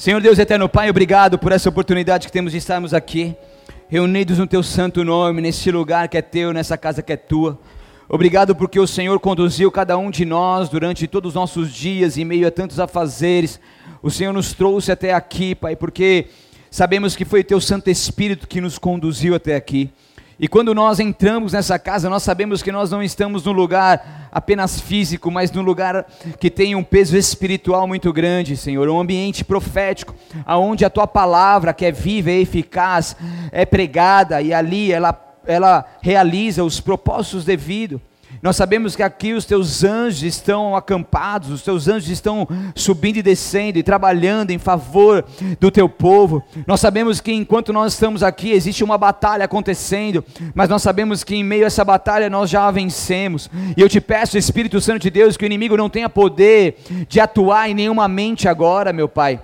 Senhor Deus eterno Pai, obrigado por essa oportunidade que temos de estarmos aqui, reunidos no teu santo nome, nesse lugar que é teu, nessa casa que é tua. Obrigado porque o Senhor conduziu cada um de nós durante todos os nossos dias, em meio a tantos afazeres. O Senhor nos trouxe até aqui, Pai, porque sabemos que foi o teu Santo Espírito que nos conduziu até aqui. E quando nós entramos nessa casa, nós sabemos que nós não estamos num lugar apenas físico, mas num lugar que tem um peso espiritual muito grande, Senhor, um ambiente profético, aonde a tua palavra, que é viva e eficaz, é pregada e ali ela ela realiza os propósitos devidos. Nós sabemos que aqui os teus anjos estão acampados, os teus anjos estão subindo e descendo e trabalhando em favor do teu povo. Nós sabemos que enquanto nós estamos aqui existe uma batalha acontecendo, mas nós sabemos que em meio a essa batalha nós já a vencemos. E eu te peço, Espírito Santo de Deus, que o inimigo não tenha poder de atuar em nenhuma mente agora, meu Pai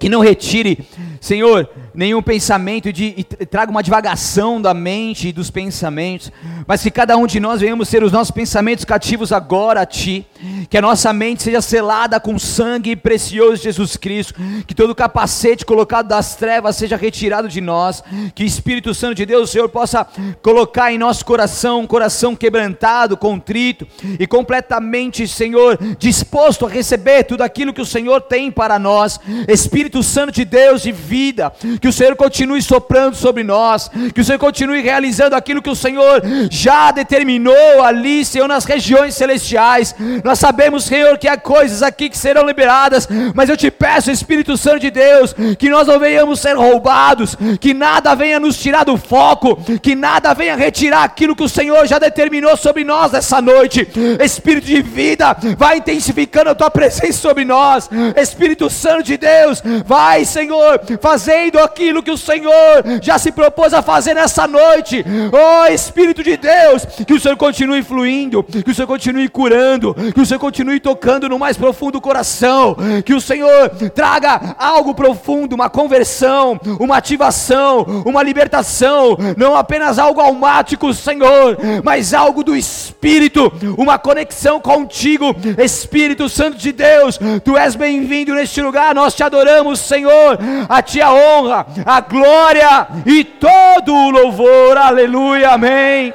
que não retire, Senhor, nenhum pensamento de, e traga uma divagação da mente e dos pensamentos, mas que cada um de nós venhamos ser os nossos pensamentos cativos agora a Ti, que a nossa mente seja selada com sangue precioso de Jesus Cristo, que todo capacete colocado das trevas seja retirado de nós, que o Espírito Santo de Deus, Senhor, possa colocar em nosso coração um coração quebrantado, contrito e completamente, Senhor, disposto a receber tudo aquilo que o Senhor tem para nós, Espírito Espírito Santo de Deus de vida, que o Senhor continue soprando sobre nós, que o Senhor continue realizando aquilo que o Senhor já determinou ali, Senhor, nas regiões celestiais. Nós sabemos, Senhor, que há coisas aqui que serão liberadas, mas eu te peço, Espírito Santo de Deus, que nós não venhamos ser roubados, que nada venha nos tirar do foco, que nada venha retirar aquilo que o Senhor já determinou sobre nós essa noite. Espírito de vida, vai intensificando a tua presença sobre nós. Espírito Santo de Deus, Vai, Senhor, fazendo aquilo que o Senhor já se propôs a fazer nessa noite. Oh, Espírito de Deus, que o Senhor continue fluindo, que o Senhor continue curando, que o Senhor continue tocando no mais profundo coração, que o Senhor traga algo profundo, uma conversão, uma ativação, uma libertação, não apenas algo almático, Senhor, mas algo do Espírito, uma conexão contigo, Espírito Santo de Deus. Tu és bem-vindo neste lugar, nós te adoramos Senhor, a Ti a honra, a glória e todo o louvor, aleluia, amém.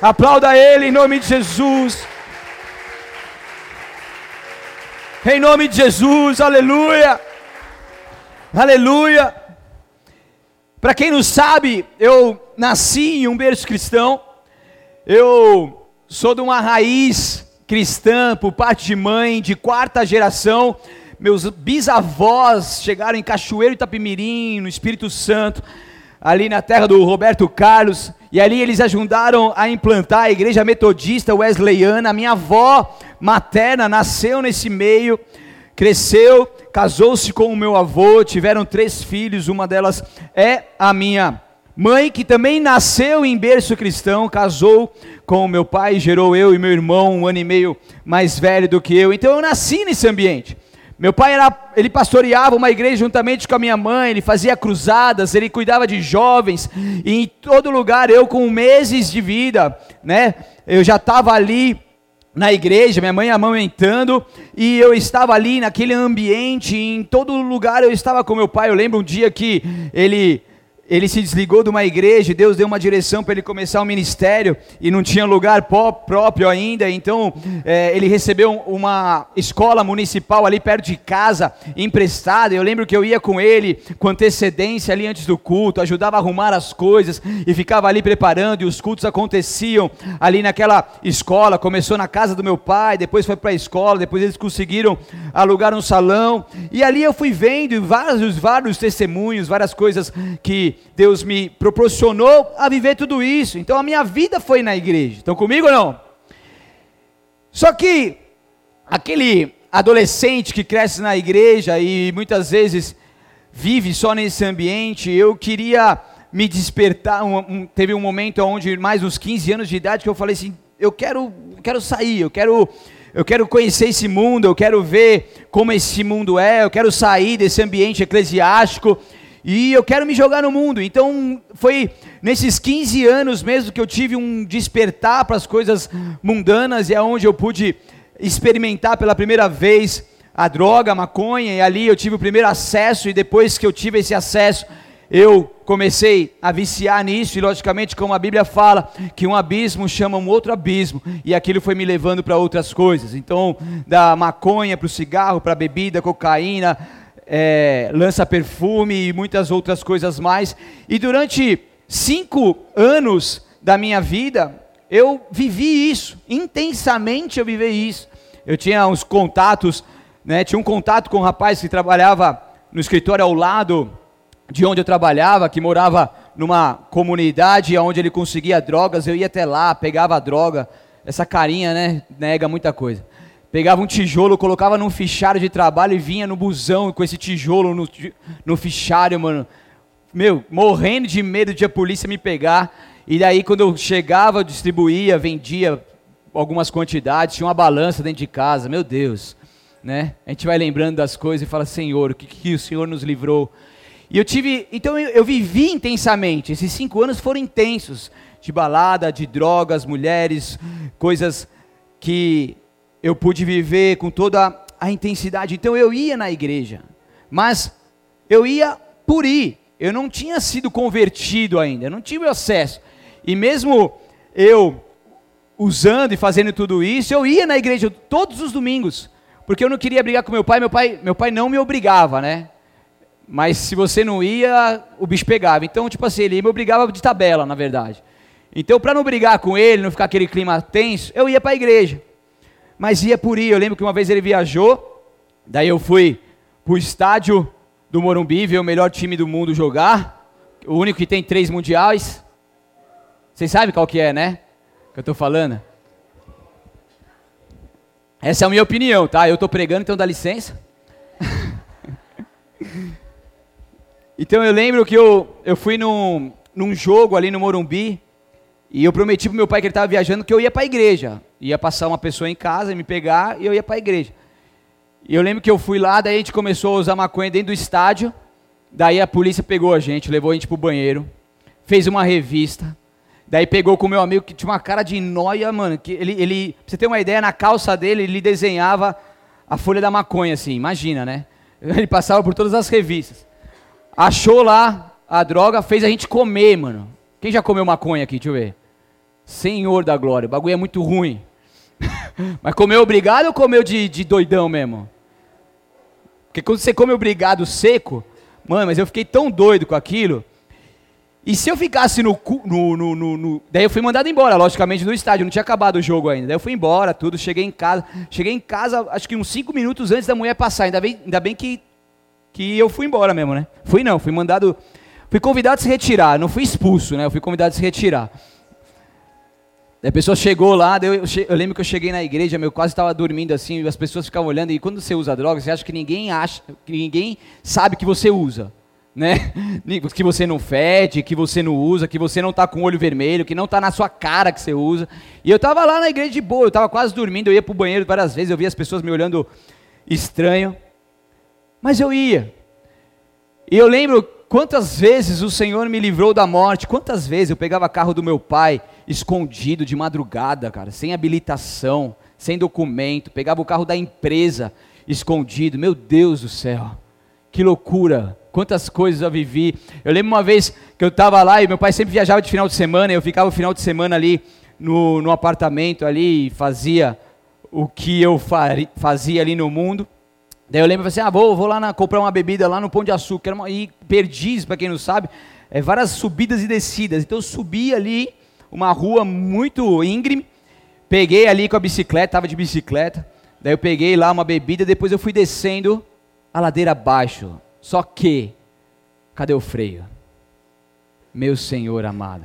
Aplauda Ele em nome de Jesus. Em nome de Jesus, aleluia, aleluia. Para quem não sabe, eu nasci em um berço cristão, eu sou de uma raiz cristã por parte de mãe, de quarta geração meus bisavós chegaram em Cachoeiro Itapimirim, no Espírito Santo, ali na terra do Roberto Carlos, e ali eles ajudaram a implantar a igreja metodista wesleyana. A minha avó materna nasceu nesse meio, cresceu, casou-se com o meu avô, tiveram três filhos, uma delas é a minha mãe, que também nasceu em berço cristão, casou com o meu pai, gerou eu e meu irmão, um ano e meio mais velho do que eu. Então eu nasci nesse ambiente. Meu pai era, ele pastoreava uma igreja juntamente com a minha mãe, ele fazia cruzadas, ele cuidava de jovens, e em todo lugar eu com meses de vida, né? Eu já estava ali na igreja, minha mãe amamentando, e eu estava ali naquele ambiente, em todo lugar eu estava com meu pai. Eu lembro um dia que ele ele se desligou de uma igreja, Deus deu uma direção para ele começar um ministério e não tinha lugar próprio ainda, então é, ele recebeu uma escola municipal ali perto de casa, emprestada. Eu lembro que eu ia com ele com antecedência ali antes do culto, ajudava a arrumar as coisas e ficava ali preparando. E os cultos aconteciam ali naquela escola. Começou na casa do meu pai, depois foi para a escola, depois eles conseguiram alugar um salão e ali eu fui vendo vários, vários testemunhos, várias coisas que Deus me proporcionou a viver tudo isso. Então a minha vida foi na igreja. Estão comigo ou não? Só que aquele adolescente que cresce na igreja e muitas vezes vive só nesse ambiente, eu queria me despertar. Um, um, teve um momento onde, mais uns 15 anos de idade, que eu falei assim: eu quero, quero sair, eu quero eu quero conhecer esse mundo, eu quero ver como esse mundo é, eu quero sair desse ambiente eclesiástico e eu quero me jogar no mundo. Então, foi nesses 15 anos mesmo que eu tive um despertar para as coisas mundanas e é onde eu pude experimentar pela primeira vez a droga, a maconha, e ali eu tive o primeiro acesso, e depois que eu tive esse acesso, eu comecei a viciar nisso, e logicamente, como a Bíblia fala, que um abismo chama um outro abismo, e aquilo foi me levando para outras coisas. Então, da maconha para o cigarro, para a bebida, cocaína, é, lança perfume e muitas outras coisas mais. E durante cinco anos da minha vida, eu vivi isso, intensamente eu vivi isso. Eu tinha uns contatos, né, tinha um contato com um rapaz que trabalhava no escritório ao lado de onde eu trabalhava, que morava numa comunidade onde ele conseguia drogas, eu ia até lá, pegava a droga, essa carinha, né, nega muita coisa. Pegava um tijolo, colocava num fichário de trabalho e vinha no busão com esse tijolo no, no fichário, mano. Meu, morrendo de medo de a polícia me pegar. E daí quando eu chegava, eu distribuía, vendia algumas quantidades, tinha uma balança dentro de casa, meu Deus. Né? A gente vai lembrando das coisas e fala, Senhor, o que, que o Senhor nos livrou? E eu tive, então eu, eu vivi intensamente, esses cinco anos foram intensos, de balada, de drogas, mulheres, coisas que eu pude viver com toda a intensidade. Então eu ia na igreja, mas eu ia por ir. Eu não tinha sido convertido ainda, eu não tive acesso. E mesmo eu usando e fazendo tudo isso, eu ia na igreja todos os domingos, porque eu não queria brigar com meu pai. Meu pai, meu pai não me obrigava, né? Mas se você não ia, o bicho pegava. Então, tipo assim, ele me obrigava de tabela, na verdade. Então, para não brigar com ele, não ficar aquele clima tenso, eu ia para a igreja. Mas ia por ir. Eu lembro que uma vez ele viajou, daí eu fui para o estádio do Morumbi ver o melhor time do mundo jogar. O único que tem três mundiais. Vocês sabem qual que é, né? Que eu estou falando. Essa é a minha opinião, tá? Eu estou pregando, então dá licença. Então eu lembro que eu, eu fui num, num jogo ali no Morumbi e eu prometi pro meu pai que ele estava viajando que eu ia para a igreja. Ia passar uma pessoa em casa, me pegar e eu ia para a igreja. E eu lembro que eu fui lá, daí a gente começou a usar maconha dentro do estádio. Daí a polícia pegou a gente, levou a gente pro banheiro, fez uma revista. Daí pegou com o meu amigo que tinha uma cara de noia, mano. Que ele, ele, pra você ter uma ideia, na calça dele ele desenhava a folha da maconha, assim, imagina, né? Ele passava por todas as revistas achou lá a droga, fez a gente comer, mano. Quem já comeu maconha aqui? Deixa eu ver. Senhor da glória, o bagulho é muito ruim. mas comeu obrigado ou comeu de, de doidão mesmo? Porque quando você come obrigado seco, mano, mas eu fiquei tão doido com aquilo. E se eu ficasse no, no, no, no, no, Daí eu fui mandado embora, logicamente, do estádio, não tinha acabado o jogo ainda. Daí eu fui embora, tudo, cheguei em casa. Cheguei em casa, acho que uns 5 minutos antes da mulher passar. Ainda bem, ainda bem que que eu fui embora mesmo, né? Fui não, fui mandado, fui convidado a se retirar, não fui expulso, né? Eu fui convidado a se retirar. A pessoa chegou lá, eu, eu, eu, lembro que eu cheguei na igreja, meu quase estava dormindo assim, e as pessoas ficavam olhando, e quando você usa droga, você acha que ninguém acha, que ninguém sabe que você usa, né? Que você não fede, que você não usa, que você não está com o olho vermelho, que não está na sua cara que você usa. E eu estava lá na igreja de boa, eu estava quase dormindo, eu ia para o banheiro várias vezes, eu via as pessoas me olhando estranho. Mas eu ia. E eu lembro quantas vezes o Senhor me livrou da morte, quantas vezes eu pegava carro do meu pai escondido de madrugada, cara, sem habilitação, sem documento, pegava o carro da empresa escondido. Meu Deus do céu. Que loucura. Quantas coisas eu vivi. Eu lembro uma vez que eu estava lá e meu pai sempre viajava de final de semana, e eu ficava o final de semana ali no, no apartamento ali e fazia o que eu fazia ali no mundo. Daí eu lembro assim, ah, vou, vou lá na, comprar uma bebida lá no Pão de Açúcar, uma, e Perdiz, para quem não sabe, é várias subidas e descidas. Então eu subi ali uma rua muito íngreme, peguei ali com a bicicleta, estava de bicicleta, daí eu peguei lá uma bebida, depois eu fui descendo a ladeira abaixo. Só que, cadê o freio? Meu Senhor amado.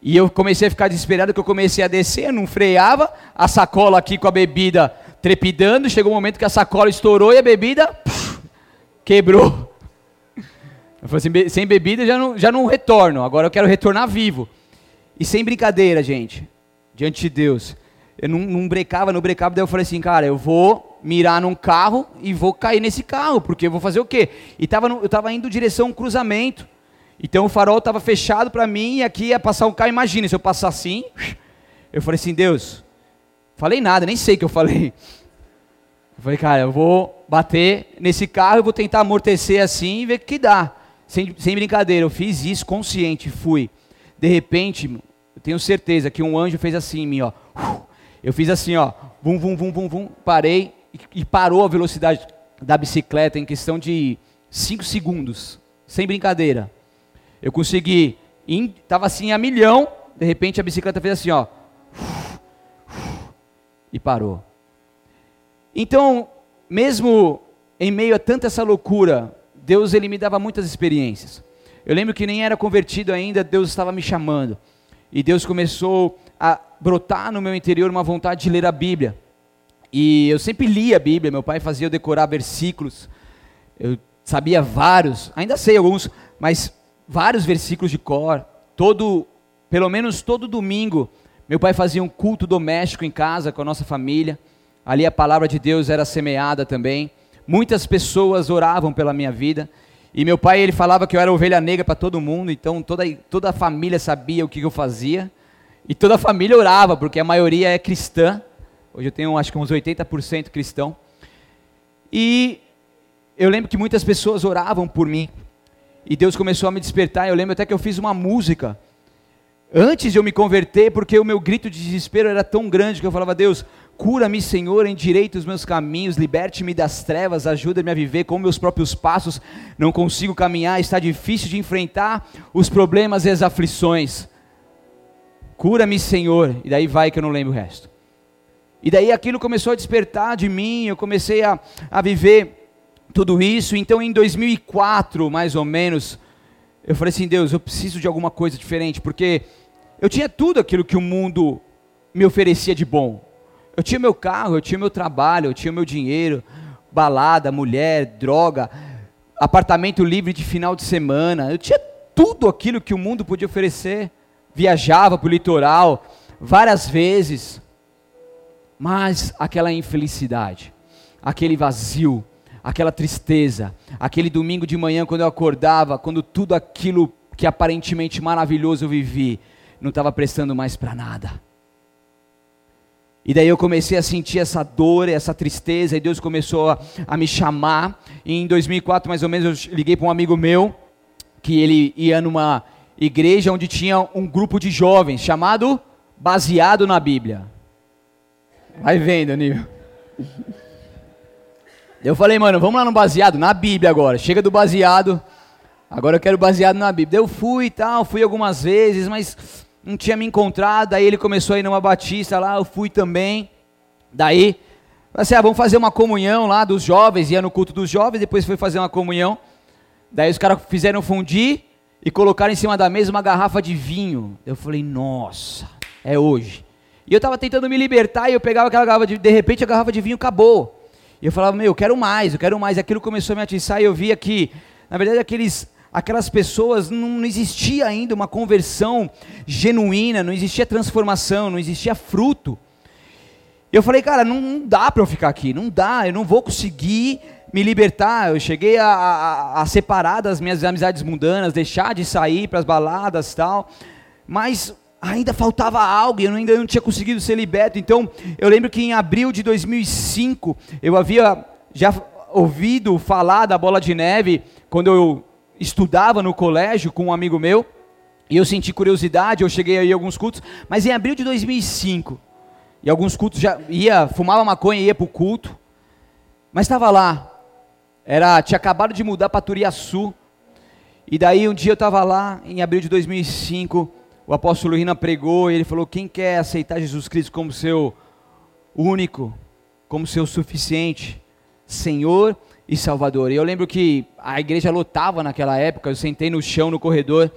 E eu comecei a ficar desesperado, que eu comecei a descer, não freava, a sacola aqui com a bebida trepidando, chegou um momento que a sacola estourou e a bebida puf, quebrou. Eu falei assim, sem bebida já não, já não retorno, agora eu quero retornar vivo. E sem brincadeira, gente, diante de Deus. Eu não, não brecava, não brecava, daí eu falei assim, cara, eu vou mirar num carro e vou cair nesse carro, porque eu vou fazer o quê? E tava no, eu estava indo direção a um cruzamento. Então o farol estava fechado para mim e aqui ia passar um carro. Imagina, se eu passar assim, eu falei assim, Deus, falei nada, nem sei o que eu falei. Eu falei, cara, eu vou bater nesse carro, eu vou tentar amortecer assim e ver o que dá. Sem, sem brincadeira, eu fiz isso consciente, fui. De repente, tenho certeza que um anjo fez assim em mim, ó. Eu fiz assim, ó. Vum, vum, vum, vum, vum. Parei e, parou a velocidade da bicicleta em questão de 5 segundos. Sem brincadeira. Eu consegui. Estava assim a milhão. De repente a bicicleta fez assim, ó. E parou. Então, mesmo em meio a tanta essa loucura, Deus ele me dava muitas experiências. Eu lembro que nem era convertido ainda, Deus estava me chamando. E Deus começou a brotar no meu interior uma vontade de ler a Bíblia. E eu sempre lia a Bíblia, meu pai fazia eu decorar versículos. Eu sabia vários, ainda sei alguns, mas vários versículos de cor. Todo, pelo menos todo domingo, meu pai fazia um culto doméstico em casa com a nossa família. Ali a palavra de Deus era semeada também. Muitas pessoas oravam pela minha vida. E meu pai, ele falava que eu era ovelha negra para todo mundo, então toda, toda a família sabia o que eu fazia. E toda a família orava, porque a maioria é cristã. Hoje eu tenho acho que uns 80% cristão. E eu lembro que muitas pessoas oravam por mim. E Deus começou a me despertar. Eu lembro até que eu fiz uma música antes de eu me converter, porque o meu grito de desespero era tão grande que eu falava: Deus, Cura-me, Senhor, endireita os meus caminhos, liberte-me das trevas, ajuda-me a viver com meus próprios passos. Não consigo caminhar, está difícil de enfrentar os problemas e as aflições. Cura-me, Senhor. E daí vai que eu não lembro o resto. E daí aquilo começou a despertar de mim, eu comecei a, a viver tudo isso. Então em 2004, mais ou menos, eu falei assim: Deus, eu preciso de alguma coisa diferente, porque eu tinha tudo aquilo que o mundo me oferecia de bom. Eu tinha meu carro, eu tinha meu trabalho, eu tinha meu dinheiro, balada, mulher, droga, apartamento livre de final de semana. Eu tinha tudo aquilo que o mundo podia oferecer. Viajava para o litoral várias vezes. Mas aquela infelicidade, aquele vazio, aquela tristeza, aquele domingo de manhã quando eu acordava, quando tudo aquilo que aparentemente maravilhoso eu vivi, não estava prestando mais para nada. E daí eu comecei a sentir essa dor, essa tristeza, e Deus começou a, a me chamar. E em 2004, mais ou menos, eu liguei para um amigo meu, que ele ia numa igreja onde tinha um grupo de jovens, chamado Baseado na Bíblia. Vai vendo, Nil. Eu falei, mano, vamos lá no baseado, na Bíblia agora. Chega do baseado, agora eu quero baseado na Bíblia. Eu fui e tal, fui algumas vezes, mas não tinha me encontrado, aí ele começou a ir numa batista lá, eu fui também. Daí, assim, ah, vamos fazer uma comunhão lá dos jovens, ia no culto dos jovens, depois foi fazer uma comunhão. Daí os caras fizeram fundir e colocaram em cima da mesa uma garrafa de vinho. Eu falei, nossa, é hoje. E eu estava tentando me libertar e eu pegava aquela garrafa de, de repente a garrafa de vinho acabou. E eu falava, meu, eu quero mais, eu quero mais. E aquilo começou a me atiçar e eu via que, na verdade, aqueles aquelas pessoas não, existia ainda uma conversão genuína, não existia transformação, não existia fruto. Eu falei, cara, não, não dá para eu ficar aqui, não dá, eu não vou conseguir me libertar. Eu cheguei a, a, a separar das minhas amizades mundanas, deixar de sair para as baladas tal, mas ainda faltava algo eu ainda não tinha conseguido ser liberto. Então, eu lembro que em abril de 2005, eu havia já ouvido falar da bola de neve quando eu estudava no colégio com um amigo meu, e eu senti curiosidade, eu cheguei aí a alguns cultos, mas em abril de 2005, e alguns cultos já ia, fumava maconha e ia para o culto, mas estava lá, era, tinha acabado de mudar para Turiaçu, e daí um dia eu estava lá, em abril de 2005, o apóstolo Rina pregou, e ele falou, quem quer aceitar Jesus Cristo como seu único, como seu suficiente, Senhor e Salvador. E eu lembro que a igreja lotava naquela época, eu sentei no chão no corredor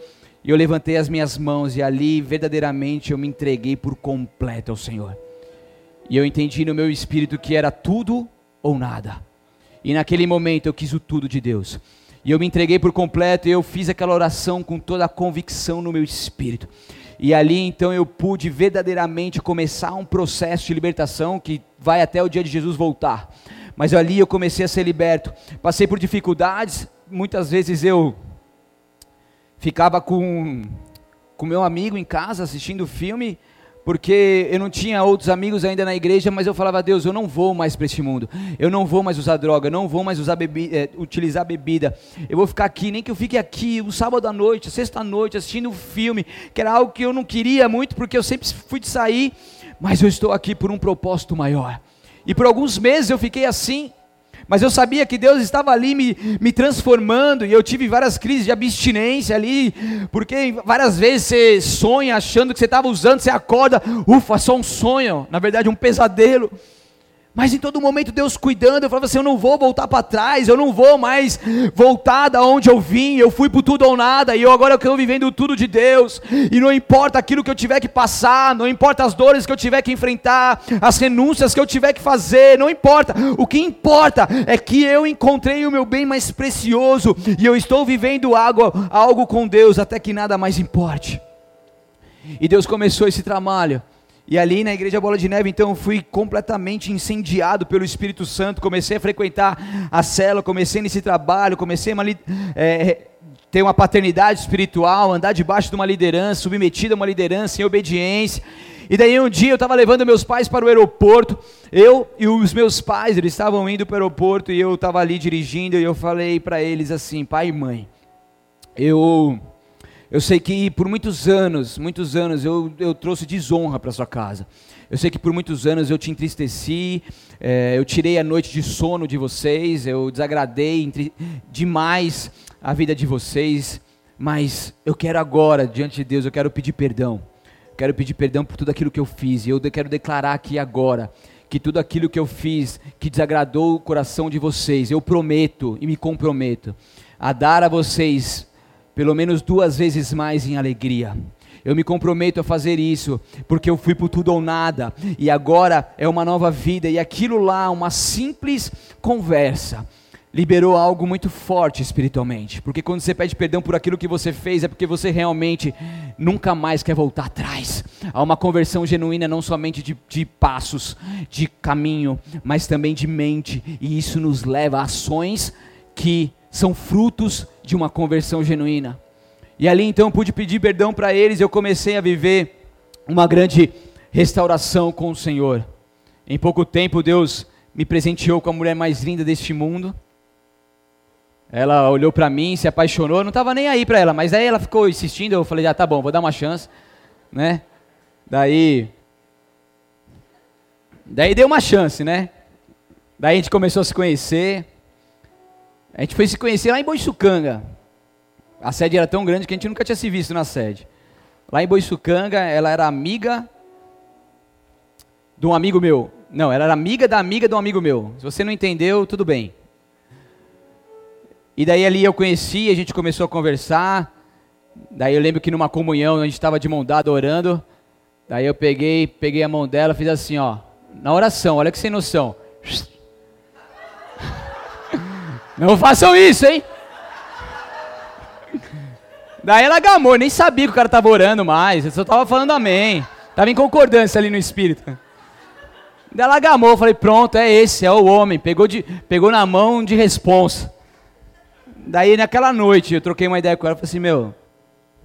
e eu levantei as minhas mãos e ali verdadeiramente eu me entreguei por completo ao Senhor. E eu entendi no meu espírito que era tudo ou nada. E naquele momento eu quis o tudo de Deus. E eu me entreguei por completo e eu fiz aquela oração com toda a convicção no meu espírito. E ali então eu pude verdadeiramente começar um processo de libertação que vai até o dia de Jesus voltar mas ali eu comecei a ser liberto. Passei por dificuldades, muitas vezes eu ficava com com meu amigo em casa assistindo filme, porque eu não tinha outros amigos ainda na igreja, mas eu falava, Deus, eu não vou mais para este mundo, eu não vou mais usar droga, eu não vou mais usar bebi é, utilizar bebida, eu vou ficar aqui, nem que eu fique aqui, um sábado à noite, sexta à noite, assistindo um filme, que era algo que eu não queria muito, porque eu sempre fui de sair, mas eu estou aqui por um propósito maior. E por alguns meses eu fiquei assim, mas eu sabia que Deus estava ali me, me transformando, e eu tive várias crises de abstinência ali, porque várias vezes você sonha achando que você estava usando, você acorda, ufa, só um sonho, na verdade um pesadelo. Mas em todo momento Deus cuidando, eu falava assim: eu não vou voltar para trás, eu não vou mais voltar da onde eu vim, eu fui por tudo ou nada, e eu agora estou vivendo tudo de Deus, e não importa aquilo que eu tiver que passar, não importa as dores que eu tiver que enfrentar, as renúncias que eu tiver que fazer, não importa, o que importa é que eu encontrei o meu bem mais precioso, e eu estou vivendo algo, algo com Deus até que nada mais importe. E Deus começou esse trabalho e ali na igreja Bola de Neve, então, eu fui completamente incendiado pelo Espírito Santo. Comecei a frequentar a cela, comecei nesse trabalho, comecei a é, ter uma paternidade espiritual, andar debaixo de uma liderança, submetido a uma liderança em obediência. E daí um dia eu estava levando meus pais para o aeroporto, eu e os meus pais, eles estavam indo para o aeroporto e eu estava ali dirigindo e eu falei para eles assim, pai e mãe, eu eu sei que por muitos anos, muitos anos eu, eu trouxe desonra para sua casa. Eu sei que por muitos anos eu te entristeci, é, eu tirei a noite de sono de vocês, eu desagradei demais a vida de vocês, mas eu quero agora, diante de Deus, eu quero pedir perdão. quero pedir perdão por tudo aquilo que eu fiz, e eu quero declarar aqui agora que tudo aquilo que eu fiz que desagradou o coração de vocês, eu prometo e me comprometo a dar a vocês pelo menos duas vezes mais em alegria. Eu me comprometo a fazer isso, porque eu fui por tudo ou nada, e agora é uma nova vida, e aquilo lá, uma simples conversa, liberou algo muito forte espiritualmente. Porque quando você pede perdão por aquilo que você fez, é porque você realmente nunca mais quer voltar atrás. Há uma conversão genuína, não somente de, de passos, de caminho, mas também de mente, e isso nos leva a ações que são frutos uma conversão genuína. E ali então pude pedir perdão para eles, eu comecei a viver uma grande restauração com o Senhor. Em pouco tempo Deus me presenteou com a mulher mais linda deste mundo. Ela olhou para mim, se apaixonou, não estava nem aí para ela, mas aí ela ficou insistindo, eu falei, ah, tá bom, vou dar uma chance, né? Daí Daí deu uma chance, né? Daí a gente começou a se conhecer. A gente foi se conhecer lá em Boiçucanga. A sede era tão grande que a gente nunca tinha se visto na sede. Lá em Boiçucanga, ela era amiga de um amigo meu. Não, ela era amiga da amiga de um amigo meu. Se você não entendeu, tudo bem. E daí ali eu conheci, a gente começou a conversar. Daí eu lembro que numa comunhão a gente estava de mão dada orando. Daí eu peguei, peguei a mão dela, fiz assim, ó, na oração, olha que sem noção. Não façam isso, hein? Daí ela gamou, nem sabia que o cara estava orando mais, eu só estava falando amém. Estava em concordância ali no espírito. Daí ela gamou, falei, pronto, é esse, é o homem. Pegou, de, pegou na mão de responsa. Daí naquela noite eu troquei uma ideia com ela, falei assim, meu,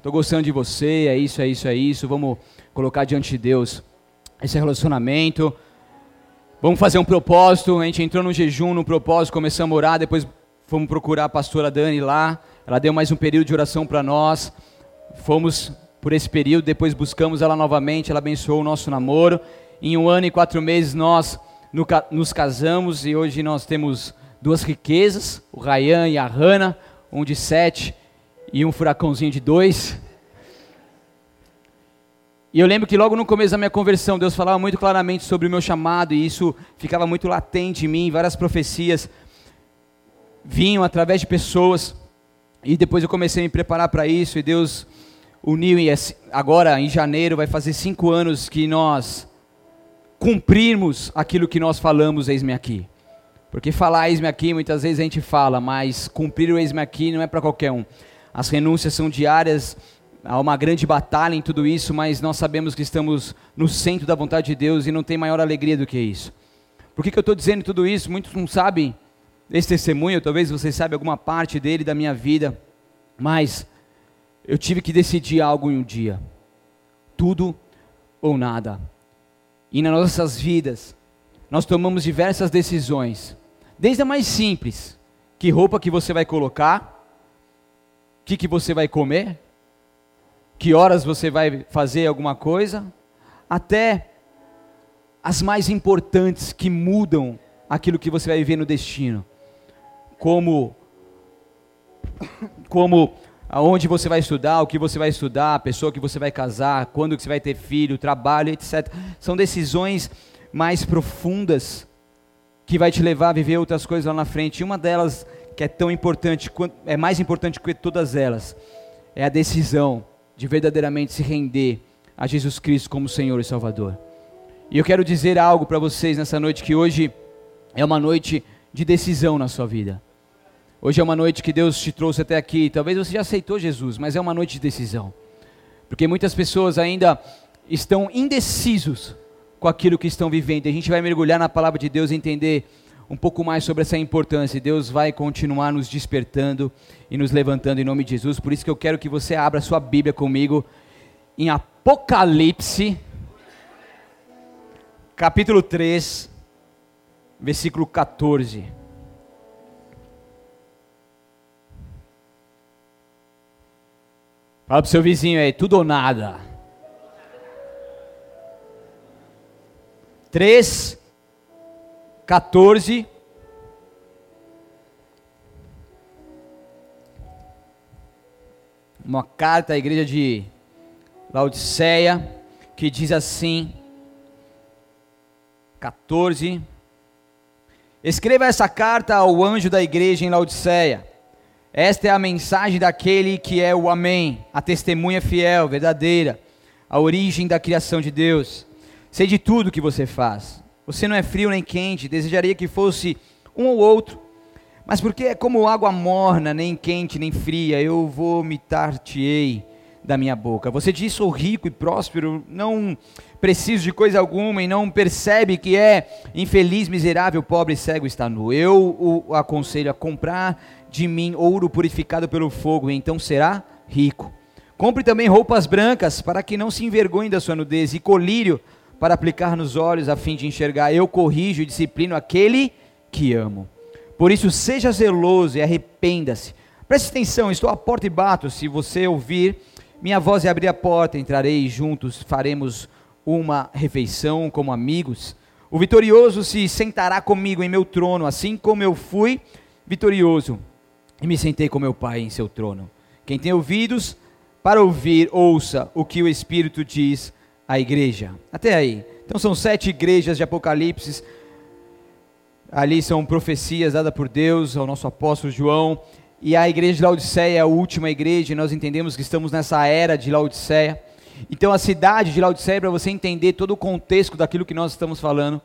tô gostando de você, é isso, é isso, é isso, vamos colocar diante de Deus esse relacionamento. Vamos fazer um propósito, a gente entrou no jejum, no propósito, começamos a orar, depois fomos procurar a pastora Dani lá, ela deu mais um período de oração para nós, fomos por esse período, depois buscamos ela novamente, ela abençoou o nosso namoro, em um ano e quatro meses nós nos casamos e hoje nós temos duas riquezas, o Rayan e a Hannah, um de sete e um furacãozinho de dois. E eu lembro que logo no começo da minha conversão, Deus falava muito claramente sobre o meu chamado, e isso ficava muito latente em mim, várias profecias vinham através de pessoas. E depois eu comecei a me preparar para isso, e Deus uniu, e agora em janeiro vai fazer cinco anos que nós cumprimos aquilo que nós falamos, eis-me aqui. Porque falar eis-me aqui, muitas vezes a gente fala, mas cumprir o eis-me aqui não é para qualquer um. As renúncias são diárias, há uma grande batalha em tudo isso, mas nós sabemos que estamos no centro da vontade de Deus e não tem maior alegria do que isso. Por que, que eu estou dizendo tudo isso? Muitos não sabem esse testemunho, talvez você saiba alguma parte dele da minha vida, mas eu tive que decidir algo em um dia. Tudo ou nada. E nas nossas vidas, nós tomamos diversas decisões, desde a mais simples, que roupa que você vai colocar, o que, que você vai comer, que horas você vai fazer alguma coisa, até as mais importantes que mudam aquilo que você vai viver no destino, como como aonde você vai estudar, o que você vai estudar, a pessoa que você vai casar, quando que você vai ter filho, trabalho, etc. São decisões mais profundas que vai te levar a viver outras coisas lá na frente. E uma delas que é tão importante, é mais importante que todas elas, é a decisão de verdadeiramente se render a Jesus Cristo como Senhor e Salvador. E eu quero dizer algo para vocês nessa noite que hoje é uma noite de decisão na sua vida. Hoje é uma noite que Deus te trouxe até aqui. Talvez você já aceitou Jesus, mas é uma noite de decisão. Porque muitas pessoas ainda estão indecisos com aquilo que estão vivendo. E a gente vai mergulhar na palavra de Deus e entender um pouco mais sobre essa importância. Deus vai continuar nos despertando e nos levantando em nome de Jesus. Por isso que eu quero que você abra sua Bíblia comigo em Apocalipse, capítulo 3, versículo 14. Fala pro seu vizinho aí, tudo ou nada. 3, 14. Uma carta à igreja de Laodiceia, que diz assim: 14. Escreva essa carta ao anjo da igreja em Laodiceia esta é a mensagem daquele que é o Amém, a testemunha fiel, verdadeira, a origem da criação de Deus. Sei de tudo que você faz. Você não é frio nem quente, desejaria que fosse um ou outro. Mas porque é como água morna, nem quente nem fria, eu vomitar-te-ei da minha boca. Você diz: sou rico e próspero, não preciso de coisa alguma e não percebe que é infeliz, miserável, pobre, cego está nu. Eu o aconselho a comprar de mim ouro purificado pelo fogo, e então será rico. Compre também roupas brancas, para que não se envergonhe da sua nudez, e colírio para aplicar nos olhos, a fim de enxergar. Eu corrijo e disciplino aquele que amo. Por isso, seja zeloso e arrependa-se. Preste atenção, estou à porta e bato. Se você ouvir minha voz e abrir a porta, entrarei juntos faremos uma refeição como amigos. O vitorioso se sentará comigo em meu trono, assim como eu fui vitorioso e me sentei com meu Pai em seu trono. Quem tem ouvidos para ouvir, ouça o que o Espírito diz à igreja. Até aí. Então são sete igrejas de Apocalipse. Ali são profecias dadas por Deus ao nosso apóstolo João. E a igreja de Laodiceia é a última igreja, e nós entendemos que estamos nessa era de Laodiceia. Então a cidade de Laodiceia, para você entender todo o contexto daquilo que nós estamos falando,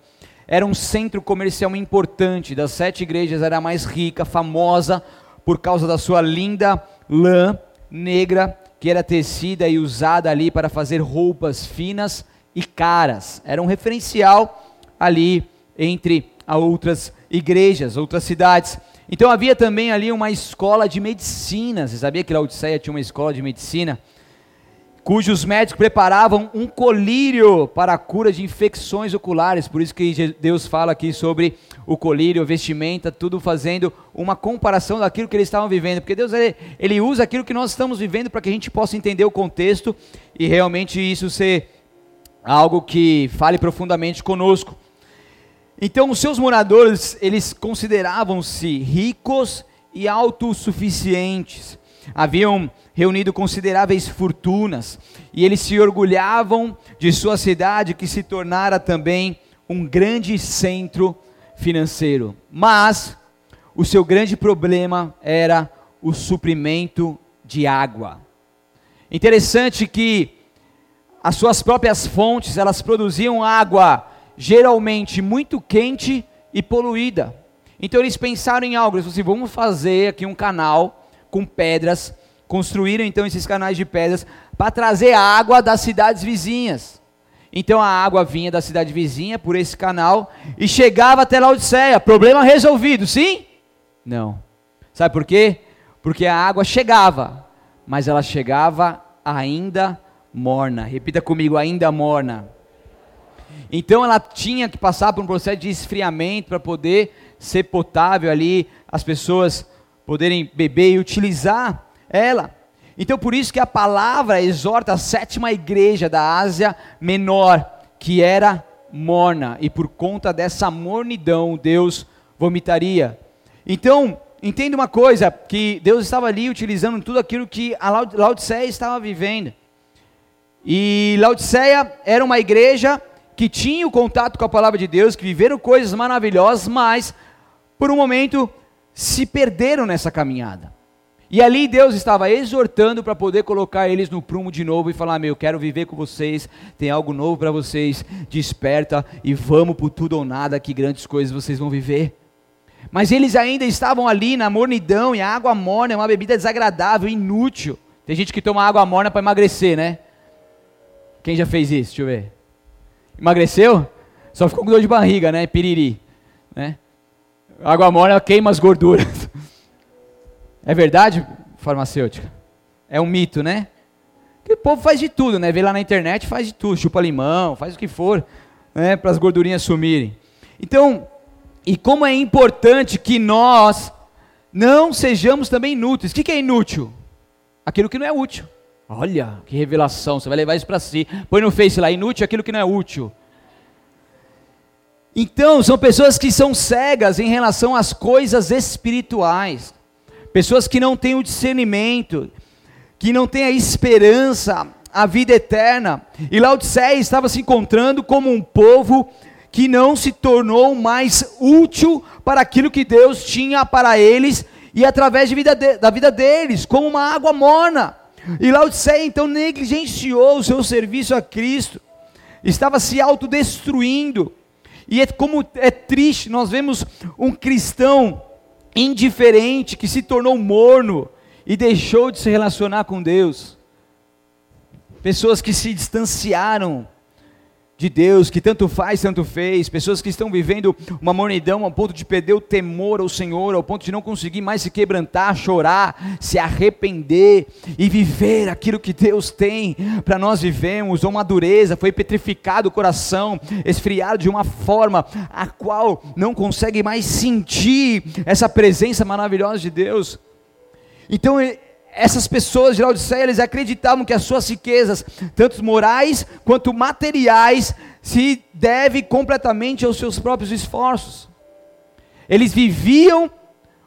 era um centro comercial importante. Das sete igrejas era a mais rica, famosa, por causa da sua linda lã negra que era tecida e usada ali para fazer roupas finas e caras. Era um referencial ali entre outras igrejas, outras cidades. Então havia também ali uma escola de medicina. Você sabia que Laodiceia tinha uma escola de medicina? Cujos médicos preparavam um colírio para a cura de infecções oculares. Por isso que Deus fala aqui sobre o colírio, vestimenta, tudo fazendo uma comparação daquilo que eles estavam vivendo. Porque Deus ele, ele usa aquilo que nós estamos vivendo para que a gente possa entender o contexto e realmente isso ser algo que fale profundamente conosco. Então, os seus moradores, eles consideravam-se ricos e autossuficientes. Haviam reunido consideráveis fortunas, e eles se orgulhavam de sua cidade, que se tornara também um grande centro financeiro. Mas o seu grande problema era o suprimento de água. Interessante que as suas próprias fontes, elas produziam água geralmente muito quente e poluída. Então eles pensaram em algo, eles falaram assim, vamos fazer aqui um canal com pedras Construíram então esses canais de pedras para trazer água das cidades vizinhas. Então a água vinha da cidade vizinha por esse canal e chegava até Laodiceia. Problema resolvido, sim? Não. Sabe por quê? Porque a água chegava, mas ela chegava ainda morna. Repita comigo, ainda morna. Então ela tinha que passar por um processo de esfriamento para poder ser potável ali, as pessoas poderem beber e utilizar ela. Então por isso que a palavra exorta a sétima igreja da Ásia Menor, que era morna, e por conta dessa mornidão Deus vomitaria. Então, entenda uma coisa, que Deus estava ali utilizando tudo aquilo que a Laodiceia estava vivendo. E Laodiceia era uma igreja que tinha o contato com a palavra de Deus, que viveram coisas maravilhosas, mas por um momento se perderam nessa caminhada. E ali Deus estava exortando para poder colocar eles no prumo de novo e falar: Meu, quero viver com vocês, tem algo novo para vocês, desperta e vamos por tudo ou nada, que grandes coisas vocês vão viver. Mas eles ainda estavam ali na mornidão, e a água morna é uma bebida desagradável, inútil. Tem gente que toma água morna para emagrecer, né? Quem já fez isso? Deixa eu ver. Emagreceu? Só ficou com dor de barriga, né? Piriri. Né? Água morna queima as gorduras. É verdade, farmacêutica? É um mito, né? Que o povo faz de tudo, né? Vê lá na internet, faz de tudo, chupa limão, faz o que for, né? Para as gordurinhas sumirem. Então, e como é importante que nós não sejamos também inúteis. O que, é inútil? Aquilo que não é útil. Olha, que revelação, você vai levar isso para si. Põe no Face lá, inútil é aquilo que não é útil. Então, são pessoas que são cegas em relação às coisas espirituais. Pessoas que não têm o discernimento, que não têm a esperança, a vida eterna. E Laodiceia estava se encontrando como um povo que não se tornou mais útil para aquilo que Deus tinha para eles e através vida de, da vida deles, como uma água morna. E Laodiceia então negligenciou o seu serviço a Cristo, estava se autodestruindo. E é como é triste, nós vemos um cristão indiferente que se tornou morno e deixou de se relacionar com Deus. Pessoas que se distanciaram de Deus, que tanto faz, tanto fez, pessoas que estão vivendo uma mornidão ao ponto de perder o temor ao Senhor, ao ponto de não conseguir mais se quebrantar, chorar, se arrepender e viver aquilo que Deus tem para nós vivemos, ou uma dureza, foi petrificado o coração, esfriado de uma forma a qual não consegue mais sentir essa presença maravilhosa de Deus. Então, essas pessoas de Laodiceia, eles acreditavam que as suas riquezas, tanto morais quanto materiais, se devem completamente aos seus próprios esforços. Eles viviam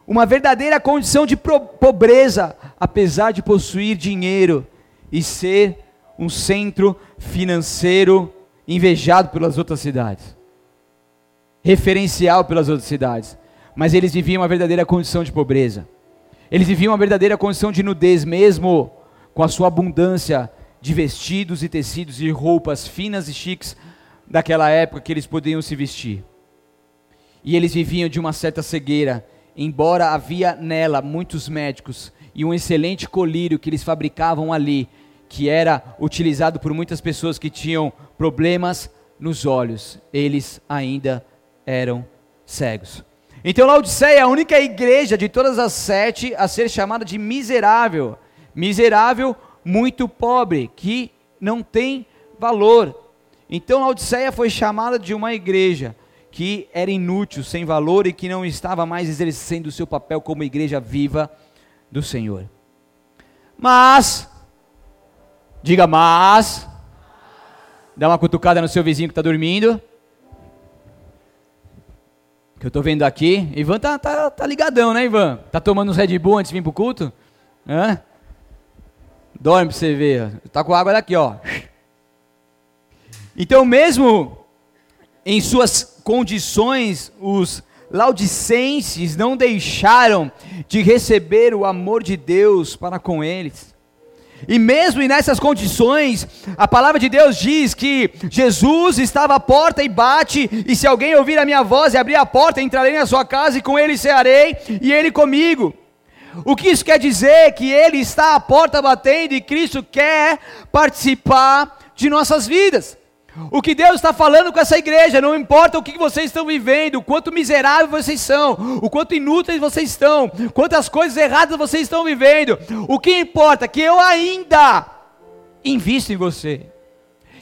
uma verdadeira condição de pobreza, apesar de possuir dinheiro e ser um centro financeiro invejado pelas outras cidades, referencial pelas outras cidades. Mas eles viviam uma verdadeira condição de pobreza. Eles viviam uma verdadeira condição de nudez, mesmo com a sua abundância de vestidos e tecidos e roupas finas e chiques daquela época que eles podiam se vestir. E eles viviam de uma certa cegueira, embora havia nela muitos médicos e um excelente colírio que eles fabricavam ali, que era utilizado por muitas pessoas que tinham problemas nos olhos, eles ainda eram cegos. Então Laodiceia é a única igreja de todas as sete a ser chamada de miserável. Miserável, muito pobre, que não tem valor. Então Laodiceia foi chamada de uma igreja que era inútil, sem valor e que não estava mais exercendo o seu papel como igreja viva do Senhor. Mas, diga mas, dá uma cutucada no seu vizinho que está dormindo que eu estou vendo aqui. Ivan tá, tá, tá ligadão, né, Ivan? Tá tomando uns Red Bull antes de vir pro culto? Hã? Dorme pra você ver. Tá com água daqui, ó. Então, mesmo em suas condições, os laudicenses não deixaram de receber o amor de Deus para com eles. E mesmo nessas condições, a palavra de Deus diz que Jesus estava à porta e bate, e se alguém ouvir a minha voz e abrir a porta, entrarei na sua casa e com ele cearei, e ele comigo. O que isso quer dizer? Que ele está à porta batendo e Cristo quer participar de nossas vidas. O que Deus está falando com essa igreja, não importa o que vocês estão vivendo, o quanto miseráveis vocês são, o quanto inúteis vocês estão, quantas coisas erradas vocês estão vivendo, o que importa é que eu ainda invisto em você,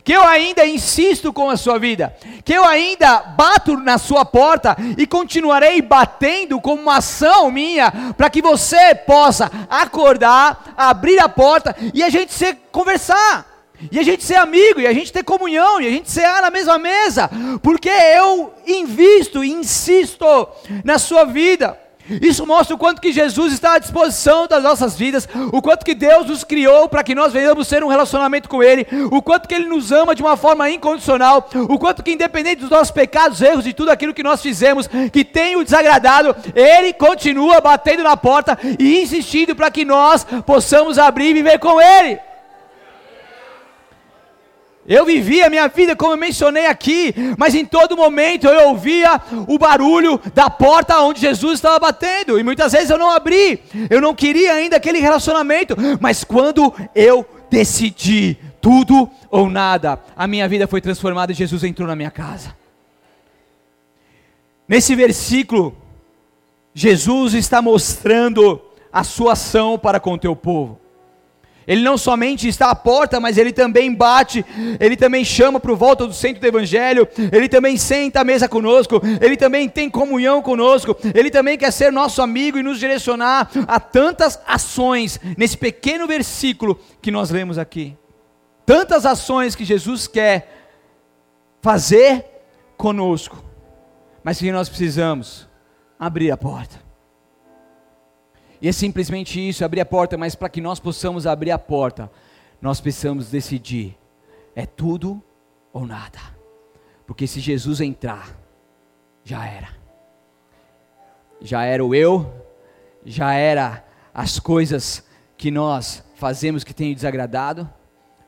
que eu ainda insisto com a sua vida, que eu ainda bato na sua porta e continuarei batendo como uma ação minha, para que você possa acordar, abrir a porta e a gente se conversar. E a gente ser amigo, e a gente ter comunhão, e a gente cear na mesma mesa, porque eu invisto insisto na sua vida. Isso mostra o quanto que Jesus está à disposição das nossas vidas, o quanto que Deus nos criou para que nós venhamos ter um relacionamento com Ele, o quanto que Ele nos ama de uma forma incondicional, o quanto que independente dos nossos pecados, erros e tudo aquilo que nós fizemos que tem o desagradado, Ele continua batendo na porta e insistindo para que nós possamos abrir e viver com Ele. Eu vivia a minha vida como eu mencionei aqui, mas em todo momento eu ouvia o barulho da porta onde Jesus estava batendo, e muitas vezes eu não abri, eu não queria ainda aquele relacionamento, mas quando eu decidi tudo ou nada, a minha vida foi transformada e Jesus entrou na minha casa. Nesse versículo, Jesus está mostrando a sua ação para com o teu povo. Ele não somente está à porta, mas ele também bate, ele também chama para o volta do centro do Evangelho, ele também senta à mesa conosco, ele também tem comunhão conosco, ele também quer ser nosso amigo e nos direcionar a tantas ações nesse pequeno versículo que nós lemos aqui. Tantas ações que Jesus quer fazer conosco, mas que nós precisamos abrir a porta. E é simplesmente isso, abrir a porta, mas para que nós possamos abrir a porta, nós precisamos decidir: é tudo ou nada. Porque se Jesus entrar, já era. Já era o eu, já era as coisas que nós fazemos que tenham desagradado,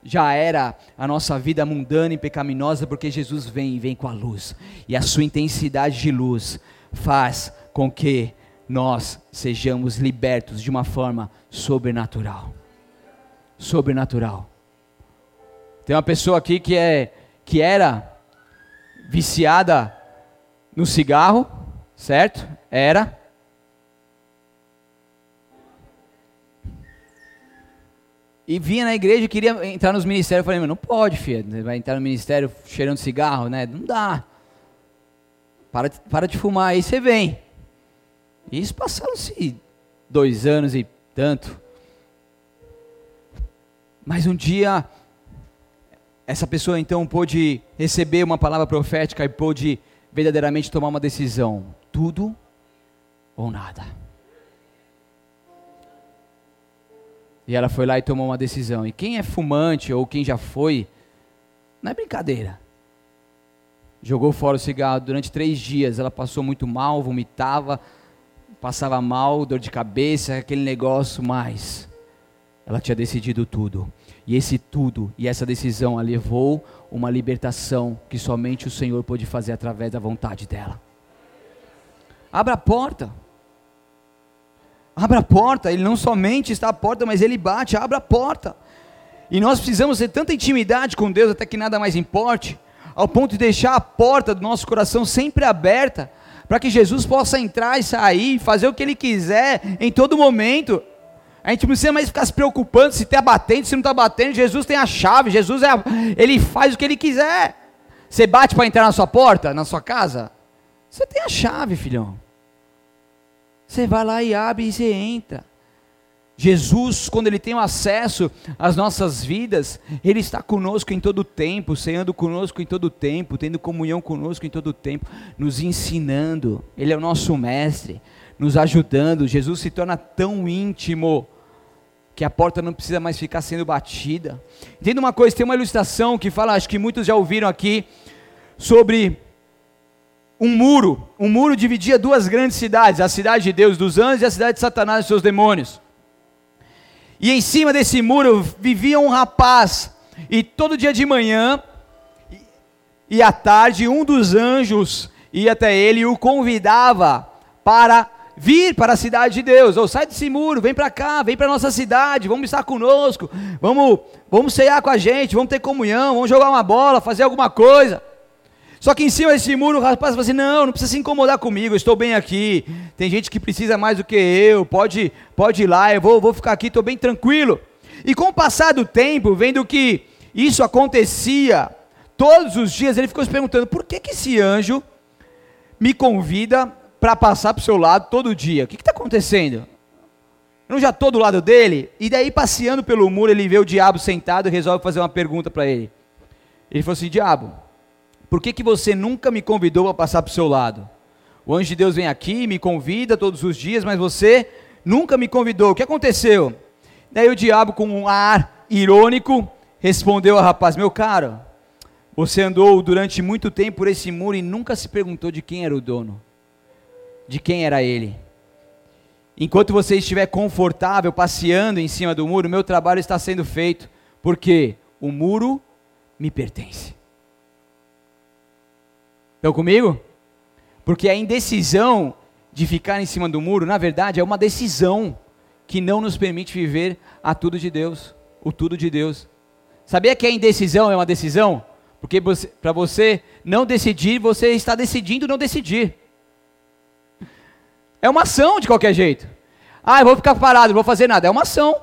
já era a nossa vida mundana e pecaminosa, porque Jesus vem e vem com a luz. E a sua intensidade de luz faz com que nós sejamos libertos de uma forma sobrenatural. Sobrenatural. Tem uma pessoa aqui que é que era viciada no cigarro, certo? Era. E vinha na igreja e queria entrar nos ministérios. Eu falei, não pode, filho. Vai entrar no ministério cheirando cigarro, né? Não dá. Para, para de fumar aí, você vem. E isso passaram-se dois anos e tanto. Mas um dia, essa pessoa então pôde receber uma palavra profética e pôde verdadeiramente tomar uma decisão: tudo ou nada. E ela foi lá e tomou uma decisão. E quem é fumante ou quem já foi, não é brincadeira. Jogou fora o cigarro durante três dias. Ela passou muito mal, vomitava passava mal, dor de cabeça, aquele negócio, mas ela tinha decidido tudo. E esse tudo e essa decisão a levou uma libertação que somente o Senhor pôde fazer através da vontade dela. Abra a porta. Abra a porta, ele não somente está à porta, mas ele bate, abra a porta. E nós precisamos ter tanta intimidade com Deus até que nada mais importe, ao ponto de deixar a porta do nosso coração sempre aberta para que Jesus possa entrar e sair, fazer o que Ele quiser em todo momento. A gente não precisa mais ficar se preocupando se está batendo, se não está batendo. Jesus tem a chave, Jesus é a, ele faz o que Ele quiser. Você bate para entrar na sua porta, na sua casa? Você tem a chave, filhão. Você vai lá e abre e você entra. Jesus, quando Ele tem acesso às nossas vidas, Ele está conosco em todo o tempo, ceando conosco em todo o tempo, tendo comunhão conosco em todo o tempo, nos ensinando. Ele é o nosso mestre, nos ajudando. Jesus se torna tão íntimo que a porta não precisa mais ficar sendo batida. Entenda uma coisa: tem uma ilustração que fala, acho que muitos já ouviram aqui, sobre um muro. Um muro dividia duas grandes cidades: a cidade de Deus dos anjos e a cidade de Satanás e seus demônios. E em cima desse muro vivia um rapaz, e todo dia de manhã e à tarde um dos anjos ia até ele e o convidava para vir para a cidade de Deus, ou sai desse muro, vem para cá, vem para nossa cidade, vamos estar conosco, vamos, vamos cear com a gente, vamos ter comunhão, vamos jogar uma bola, fazer alguma coisa. Só que em cima desse muro o rapaz fala assim: não, não precisa se incomodar comigo, eu estou bem aqui. Tem gente que precisa mais do que eu, pode, pode ir lá, eu vou, vou ficar aqui, estou bem tranquilo. E com o passar do tempo, vendo que isso acontecia todos os dias, ele ficou se perguntando: por que, que esse anjo me convida para passar para o seu lado todo dia? O que está acontecendo? Eu não já estou do lado dele? E daí, passeando pelo muro, ele vê o diabo sentado e resolve fazer uma pergunta para ele. Ele falou assim: Diabo, por que, que você nunca me convidou para passar para o seu lado? O anjo de Deus vem aqui, me convida todos os dias, mas você nunca me convidou. O que aconteceu? Daí o diabo, com um ar irônico, respondeu ao rapaz: Meu caro, você andou durante muito tempo por esse muro e nunca se perguntou de quem era o dono, de quem era ele. Enquanto você estiver confortável passeando em cima do muro, meu trabalho está sendo feito, porque o muro me pertence. Estão comigo? Porque a indecisão de ficar em cima do muro, na verdade, é uma decisão que não nos permite viver a tudo de Deus, o tudo de Deus. Sabia que a indecisão é uma decisão? Porque para você não decidir, você está decidindo não decidir. É uma ação de qualquer jeito. Ah, eu vou ficar parado, não vou fazer nada. É uma ação.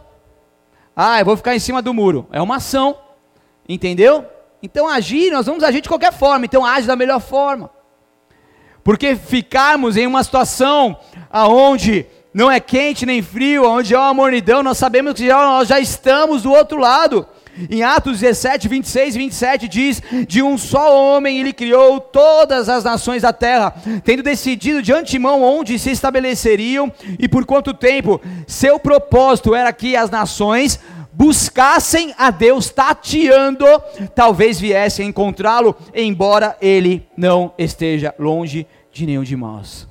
Ah, eu vou ficar em cima do muro. É uma ação. Entendeu? Então agir, nós vamos agir de qualquer forma, então age da melhor forma. Porque ficarmos em uma situação aonde não é quente nem frio, onde há uma mornidão, nós sabemos que já, nós já estamos do outro lado. Em Atos 17, 26 e 27 diz: De um só homem ele criou todas as nações da terra, tendo decidido de antemão onde se estabeleceriam e por quanto tempo. Seu propósito era que as nações buscassem a Deus tateando, talvez viessem encontrá-lo, embora ele não esteja longe de nenhum de nós.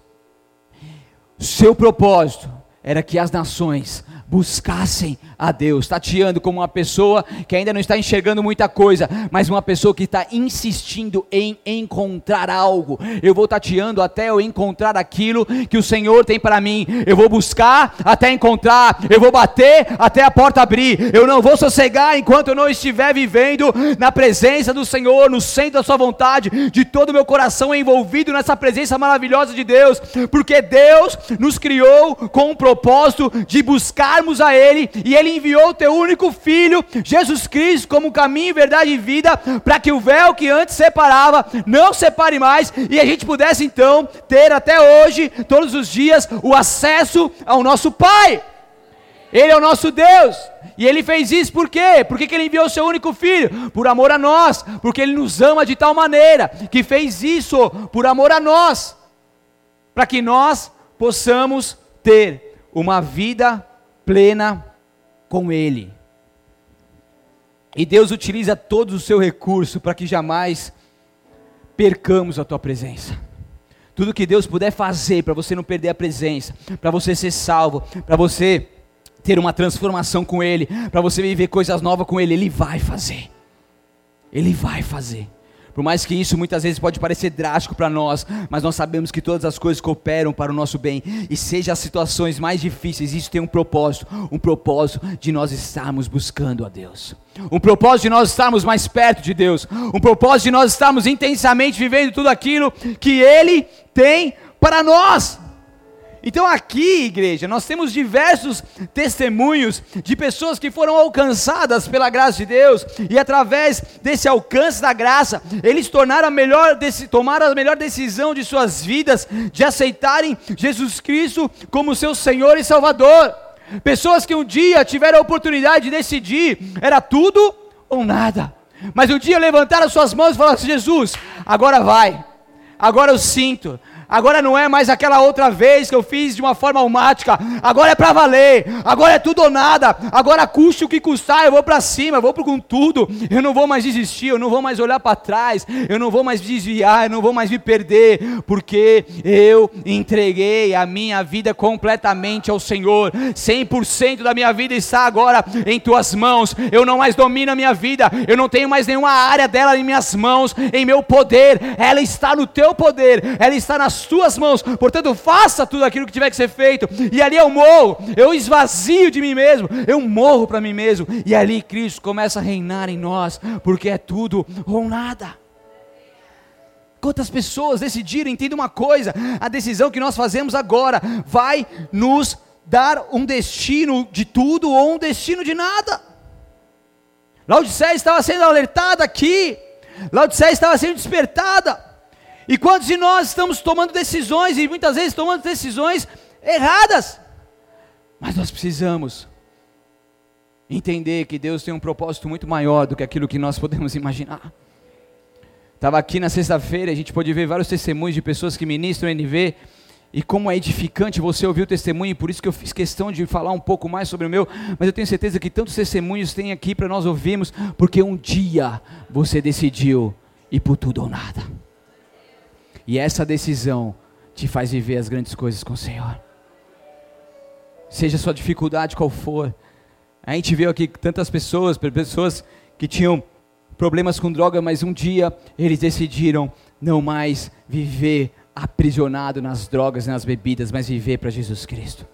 Seu propósito era que as nações buscassem a Deus, tateando como uma pessoa que ainda não está enxergando muita coisa, mas uma pessoa que está insistindo em encontrar algo. Eu vou tateando até eu encontrar aquilo que o Senhor tem para mim. Eu vou buscar até encontrar, eu vou bater até a porta abrir. Eu não vou sossegar enquanto eu não estiver vivendo na presença do Senhor, no centro da Sua vontade, de todo o meu coração envolvido nessa presença maravilhosa de Deus, porque Deus nos criou com o propósito de buscarmos a Ele e Ele enviou o teu único filho, Jesus Cristo, como caminho, verdade e vida, para que o véu que antes separava não separe mais e a gente pudesse então ter até hoje, todos os dias, o acesso ao nosso Pai. Ele é o nosso Deus. E ele fez isso por quê? Por que ele enviou o seu único filho? Por amor a nós. Porque ele nos ama de tal maneira que fez isso por amor a nós. Para que nós possamos ter uma vida plena com Ele. E Deus utiliza todo o seu recurso para que jamais percamos a tua presença. Tudo que Deus puder fazer para você não perder a presença, para você ser salvo, para você ter uma transformação com Ele, para você viver coisas novas com Ele, Ele vai fazer. Ele vai fazer. Por mais que isso muitas vezes pode parecer drástico para nós, mas nós sabemos que todas as coisas cooperam para o nosso bem. E seja as situações mais difíceis, isso tem um propósito, um propósito de nós estarmos buscando a Deus. Um propósito de nós estarmos mais perto de Deus, um propósito de nós estarmos intensamente vivendo tudo aquilo que ele tem para nós. Então, aqui, igreja, nós temos diversos testemunhos de pessoas que foram alcançadas pela graça de Deus, e através desse alcance da graça, eles tornaram a melhor, tomaram a melhor decisão de suas vidas, de aceitarem Jesus Cristo como seu Senhor e Salvador. Pessoas que um dia tiveram a oportunidade de decidir, era tudo ou nada, mas um dia levantaram suas mãos e falaram assim: Jesus, agora vai, agora eu sinto, Agora não é mais aquela outra vez que eu fiz de uma forma automática. Agora é para valer. Agora é tudo ou nada. Agora custe o que custar, eu vou para cima, eu vou com tudo. Eu não vou mais desistir, eu não vou mais olhar para trás, eu não vou mais desviar, eu não vou mais me perder, porque eu entreguei a minha vida completamente ao Senhor. 100% da minha vida está agora em tuas mãos. Eu não mais domino a minha vida. Eu não tenho mais nenhuma área dela em minhas mãos, em meu poder. Ela está no teu poder. Ela está nas tuas mãos, portanto, faça tudo aquilo que tiver que ser feito, e ali eu morro, eu esvazio de mim mesmo, eu morro para mim mesmo, e ali Cristo começa a reinar em nós, porque é tudo ou nada. Quantas pessoas decidiram, entenda uma coisa, a decisão que nós fazemos agora vai nos dar um destino de tudo ou um destino de nada. Laodiceia estava sendo alertada aqui. Laodiceia estava sendo despertada. E quantos de nós estamos tomando decisões e muitas vezes tomando decisões erradas? Mas nós precisamos entender que Deus tem um propósito muito maior do que aquilo que nós podemos imaginar. Estava aqui na sexta-feira, a gente pôde ver vários testemunhos de pessoas que ministram NV e como é edificante você ouvir o testemunho, e por isso que eu fiz questão de falar um pouco mais sobre o meu, mas eu tenho certeza que tantos testemunhos tem aqui para nós ouvirmos, porque um dia você decidiu ir por tudo ou nada. E essa decisão te faz viver as grandes coisas com o Senhor. Seja sua dificuldade qual for. A gente viu aqui tantas pessoas, pessoas que tinham problemas com droga, mas um dia eles decidiram não mais viver aprisionado nas drogas e nas bebidas, mas viver para Jesus Cristo.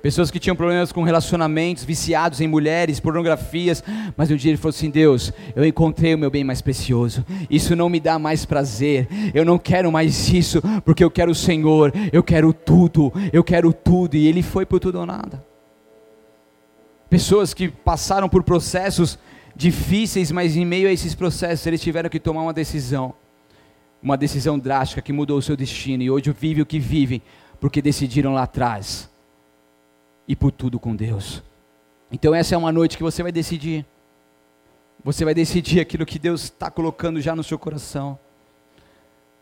Pessoas que tinham problemas com relacionamentos, viciados em mulheres, pornografias, mas um dia ele falou assim: Deus, eu encontrei o meu bem mais precioso, isso não me dá mais prazer, eu não quero mais isso, porque eu quero o Senhor, eu quero tudo, eu quero tudo, e ele foi por tudo ou nada. Pessoas que passaram por processos difíceis, mas em meio a esses processos eles tiveram que tomar uma decisão. Uma decisão drástica que mudou o seu destino. E hoje vive o que vivem porque decidiram lá atrás e por tudo com Deus. Então essa é uma noite que você vai decidir. Você vai decidir aquilo que Deus está colocando já no seu coração.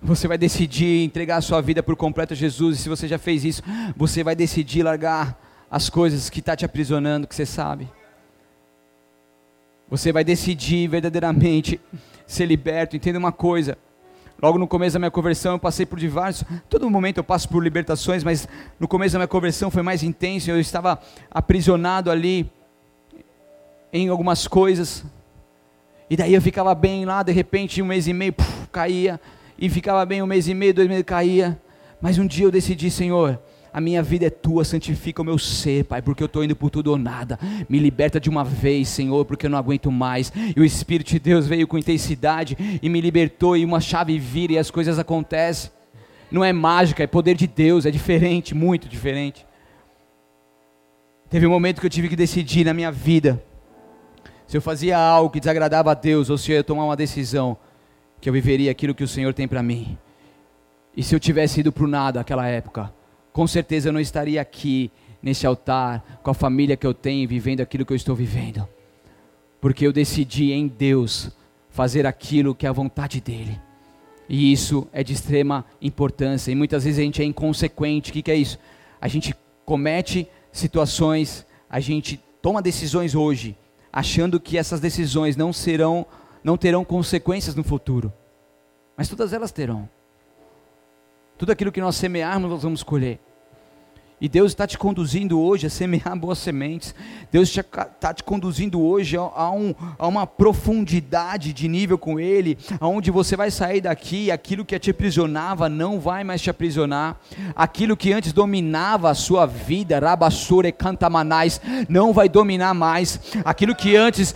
Você vai decidir entregar a sua vida por completo a Jesus. E se você já fez isso, você vai decidir largar as coisas que está te aprisionando, que você sabe. Você vai decidir verdadeiramente ser liberto. Entenda uma coisa: Logo no começo da minha conversão eu passei por diversos, todo momento eu passo por libertações, mas no começo da minha conversão foi mais intenso, eu estava aprisionado ali em algumas coisas. E daí eu ficava bem lá, de repente um mês e meio puf, caía, e ficava bem um mês e meio, dois meses caía. Mas um dia eu decidi, Senhor, a minha vida é tua, santifica o meu ser, Pai, porque eu estou indo por tudo ou nada. Me liberta de uma vez, Senhor, porque eu não aguento mais. E o Espírito de Deus veio com intensidade e me libertou, e uma chave vira e as coisas acontecem. Não é mágica, é poder de Deus, é diferente, muito diferente. Teve um momento que eu tive que decidir na minha vida se eu fazia algo que desagradava a Deus ou se eu ia tomar uma decisão que eu viveria aquilo que o Senhor tem para mim. E se eu tivesse ido para o nada naquela época, com certeza eu não estaria aqui nesse altar com a família que eu tenho, vivendo aquilo que eu estou vivendo, porque eu decidi em Deus fazer aquilo que é a vontade dEle. E isso é de extrema importância. E muitas vezes a gente é inconsequente. O que, que é isso? A gente comete situações, a gente toma decisões hoje, achando que essas decisões não serão, não terão consequências no futuro. Mas todas elas terão. Tudo aquilo que nós semearmos, nós vamos colher. E Deus está te conduzindo hoje a semear boas sementes. Deus está te conduzindo hoje a, um, a, uma profundidade de nível com Ele, aonde você vai sair daqui, aquilo que te aprisionava não vai mais te aprisionar, aquilo que antes dominava a sua vida, rabassure cantamanais, não vai dominar mais, aquilo que antes,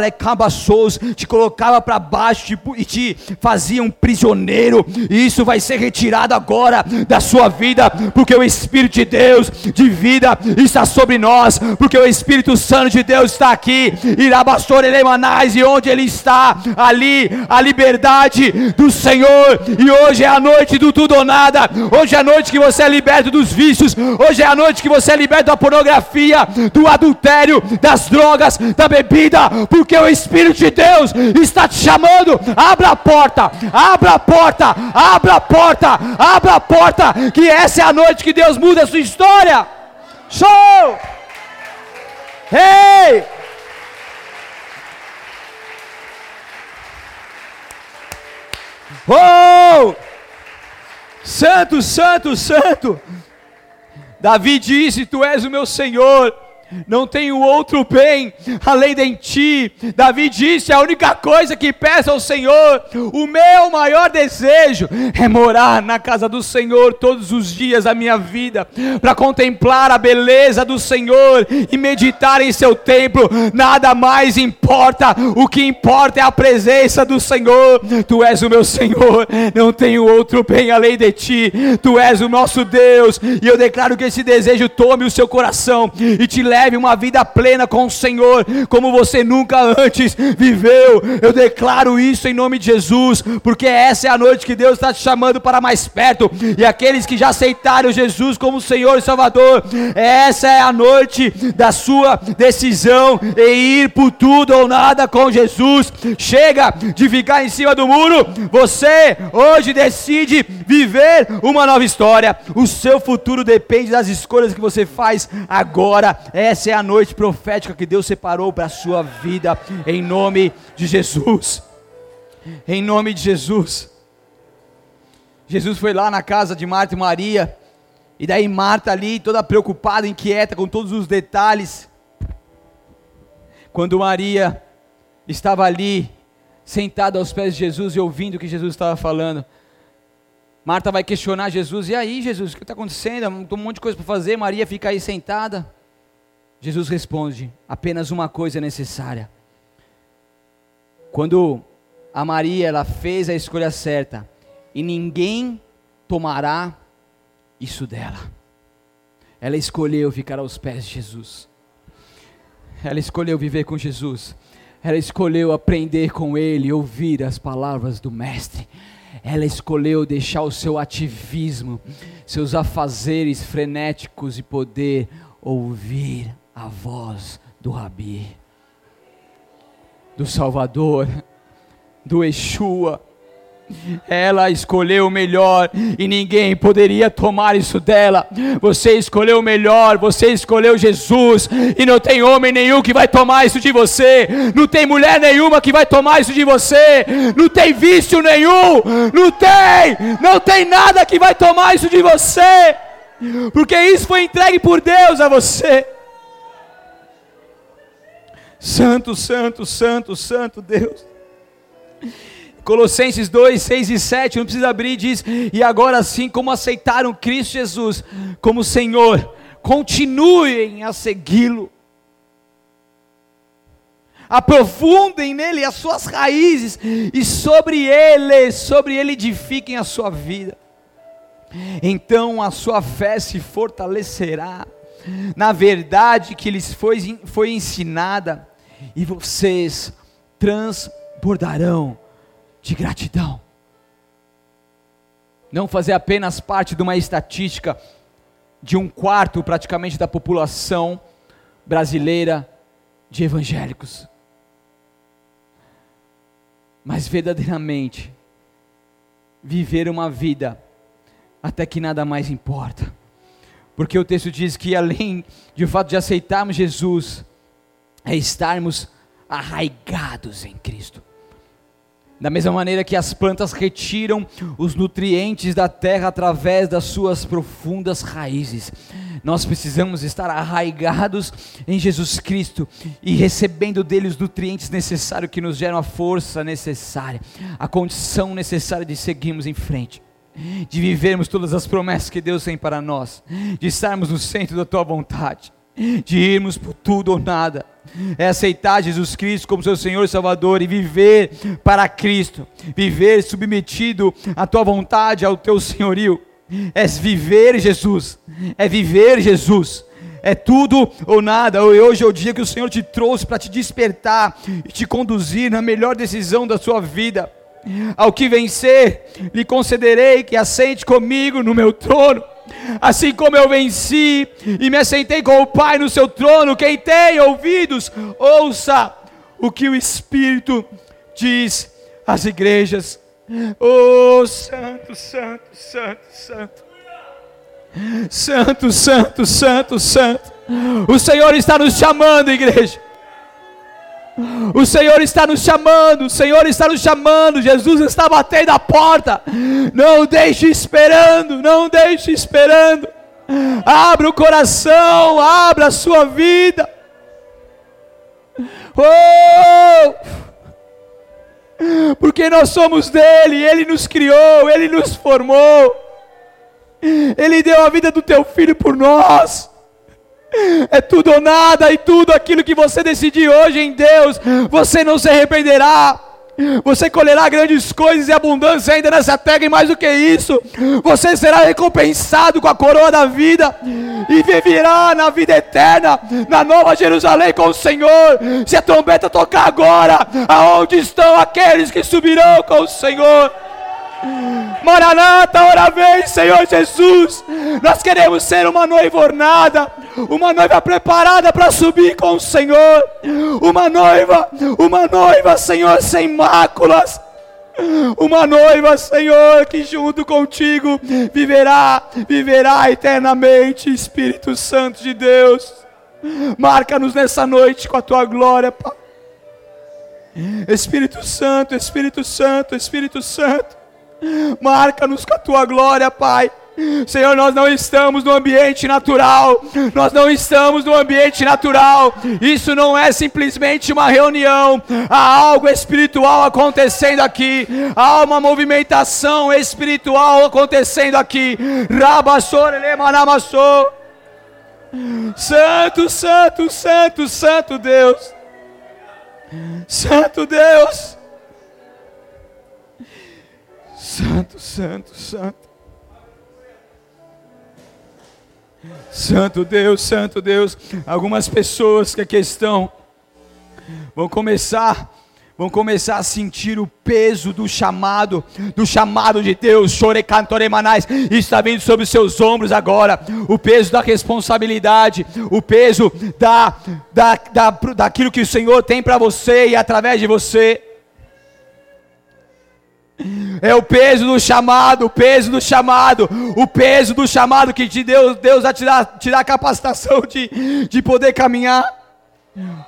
recabassos, te colocava para baixo tipo, e te fazia um prisioneiro, isso vai ser retirado agora da sua vida, porque o Espírito de Deus Deus de vida está sobre nós, porque o Espírito Santo de Deus está aqui, irabastor elemanais, e onde Ele está, ali a liberdade do Senhor, e hoje é a noite do tudo ou nada, hoje é a noite que você é liberto dos vícios, hoje é a noite que você é liberto da pornografia, do adultério, das drogas, da bebida, porque o Espírito de Deus está te chamando, abra a porta, abra a porta, abra a porta, abra a porta, que essa é a noite que Deus muda a sua história. Show! Hey! Oh! Santo, santo, santo. Davi disse: Tu és o meu Senhor não tenho outro bem além de ti. Davi disse: a única coisa que peço ao Senhor, o meu maior desejo é morar na casa do Senhor todos os dias da minha vida, para contemplar a beleza do Senhor e meditar em seu templo. Nada mais importa, o que importa é a presença do Senhor. Tu és o meu Senhor, não tenho outro bem além de ti. Tu és o nosso Deus, e eu declaro que esse desejo tome o seu coração e te leve leve uma vida plena com o Senhor, como você nunca antes viveu. Eu declaro isso em nome de Jesus, porque essa é a noite que Deus está te chamando para mais perto. E aqueles que já aceitaram Jesus como Senhor e Salvador, essa é a noite da sua decisão em ir por tudo ou nada com Jesus. Chega de ficar em cima do muro. Você hoje decide viver uma nova história. O seu futuro depende das escolhas que você faz agora. Essa é a noite profética que Deus separou para a sua vida, em nome de Jesus. Em nome de Jesus. Jesus foi lá na casa de Marta e Maria, e daí Marta ali, toda preocupada, inquieta com todos os detalhes. Quando Maria estava ali, sentada aos pés de Jesus e ouvindo o que Jesus estava falando, Marta vai questionar Jesus: e aí, Jesus, o que está acontecendo? Tem um monte de coisa para fazer. Maria fica aí sentada. Jesus responde: apenas uma coisa é necessária. Quando a Maria ela fez a escolha certa, e ninguém tomará isso dela. Ela escolheu ficar aos pés de Jesus. Ela escolheu viver com Jesus. Ela escolheu aprender com Ele, ouvir as palavras do Mestre. Ela escolheu deixar o seu ativismo, seus afazeres frenéticos e poder ouvir a voz do Rabi, do Salvador, do Yeshua. Ela escolheu o melhor e ninguém poderia tomar isso dela. Você escolheu o melhor, você escolheu Jesus e não tem homem nenhum que vai tomar isso de você. Não tem mulher nenhuma que vai tomar isso de você. Não tem vício nenhum. Não tem, não tem nada que vai tomar isso de você. Porque isso foi entregue por Deus a você. Santo, santo, santo, santo Deus. Colossenses 2, 6 e 7, não precisa abrir, diz: E agora, assim como aceitaram Cristo Jesus como Senhor, continuem a segui-lo. Aprofundem nele as suas raízes e sobre ele, sobre ele edifiquem a sua vida. Então a sua fé se fortalecerá na verdade que lhes foi, foi ensinada, e vocês transbordarão de gratidão. Não fazer apenas parte de uma estatística de um quarto praticamente da população brasileira de evangélicos, mas verdadeiramente viver uma vida até que nada mais importa. Porque o texto diz que além de fato de aceitarmos Jesus, é estarmos arraigados em Cristo. Da mesma maneira que as plantas retiram os nutrientes da terra através das suas profundas raízes, nós precisamos estar arraigados em Jesus Cristo e recebendo dele os nutrientes necessários que nos geram a força necessária, a condição necessária de seguirmos em frente de vivermos todas as promessas que Deus tem para nós, de estarmos no centro da tua vontade, de irmos por tudo ou nada é aceitar Jesus Cristo como seu Senhor e Salvador e viver para Cristo, viver submetido à tua vontade, ao teu senhorio. É viver Jesus, é viver Jesus. É tudo ou nada. Hoje é o dia que o Senhor te trouxe para te despertar e te conduzir na melhor decisão da sua vida. Ao que vencer, lhe concederei que assente comigo no meu trono Assim como eu venci e me assentei com o Pai no seu trono, quem tem ouvidos, ouça o que o Espírito diz às igrejas. Oh, Santo, Santo, Santo, Santo. Santo, Santo, Santo, Santo. O Senhor está nos chamando, igreja. O Senhor está nos chamando, o Senhor está nos chamando, Jesus está batendo a porta. Não deixe esperando, não deixe esperando. Abra o coração, abra a sua vida. Oh! Porque nós somos dele, ele nos criou, ele nos formou. Ele deu a vida do teu filho por nós. É tudo ou nada, e tudo aquilo que você decidir hoje em Deus, você não se arrependerá. Você colherá grandes coisas e abundância ainda nessa terra, e mais do que isso, você será recompensado com a coroa da vida e viverá na vida eterna, na nova Jerusalém com o Senhor. Se a trombeta tocar agora, aonde estão aqueles que subirão com o Senhor? Maranata, ora vem, Senhor Jesus. Nós queremos ser uma noiva ornada, uma noiva preparada para subir com o Senhor, uma noiva, uma noiva, Senhor, sem máculas. Uma noiva, Senhor, que junto contigo viverá, viverá eternamente, Espírito Santo de Deus. Marca-nos nessa noite com a tua glória, Pai. Espírito Santo, Espírito Santo, Espírito Santo. Marca-nos com a tua glória, Pai. Senhor, nós não estamos no ambiente natural, nós não estamos no ambiente natural, isso não é simplesmente uma reunião, há algo espiritual acontecendo aqui, há uma movimentação espiritual acontecendo aqui. Santo, Santo, Santo, Santo Deus, Santo Deus. Santo, Santo, Santo. Santo Deus, Santo Deus. Algumas pessoas que aqui estão vão começar vão começar a sentir o peso do chamado, do chamado de Deus, chorecantoremanais, está vindo sobre os seus ombros agora, o peso da responsabilidade, o peso da, da, da, daquilo que o Senhor tem para você e através de você. É o peso do chamado, o peso do chamado, o peso do chamado que te Deus, Deus vai te dar, te dar a capacitação de, de poder caminhar.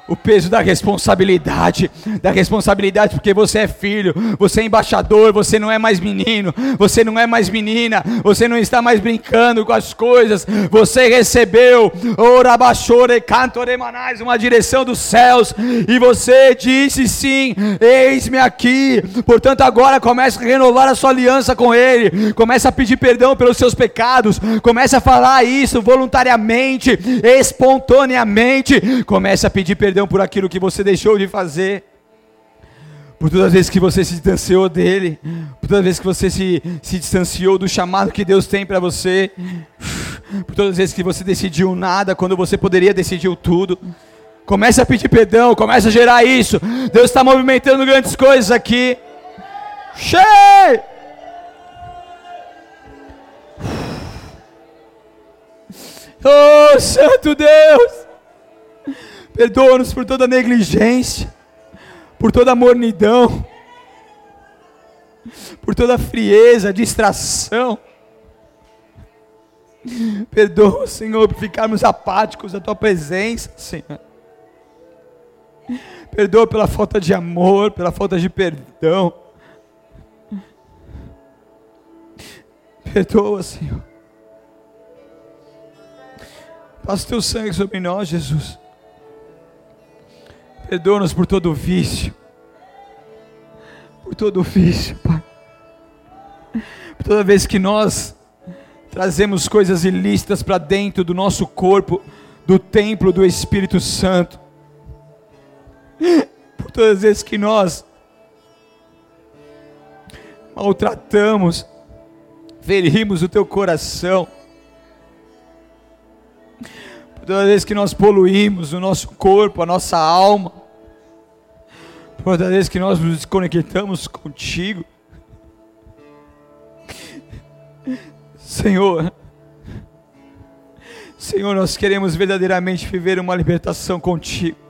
O peso da responsabilidade, da responsabilidade porque você é filho, você é embaixador, você não é mais menino, você não é mais menina, você não está mais brincando com as coisas, você recebeu uma direção dos céus e você disse sim, eis-me aqui. Portanto, agora comece a renovar a sua aliança com Ele, comece a pedir perdão pelos seus pecados, comece a falar isso voluntariamente, espontaneamente, comece a pedir pedir perdão por aquilo que você deixou de fazer, por todas as vezes que você se distanciou dele, por todas as vezes que você se, se distanciou do chamado que Deus tem para você, por todas as vezes que você decidiu nada quando você poderia decidir tudo. Comece a pedir perdão, comece a gerar isso. Deus está movimentando grandes coisas aqui. Cheio! Oh, Santo Deus! Perdoa-nos por toda negligência, por toda mornidão, por toda frieza, distração. Perdoa, Senhor, por ficarmos apáticos da tua presença, Senhor. Perdoa pela falta de amor, pela falta de perdão. Perdoa, Senhor. Passa o teu sangue sobre nós, Jesus. Perdoa-nos por todo o vício. Por todo o vício, Pai. Por toda vez que nós trazemos coisas ilícitas para dentro do nosso corpo, do templo do Espírito Santo. Por todas as vezes que nós maltratamos, ferimos o teu coração. Por todas as vezes que nós poluímos o nosso corpo, a nossa alma. Toda vez que nós nos desconectamos contigo, Senhor, Senhor, nós queremos verdadeiramente viver uma libertação contigo.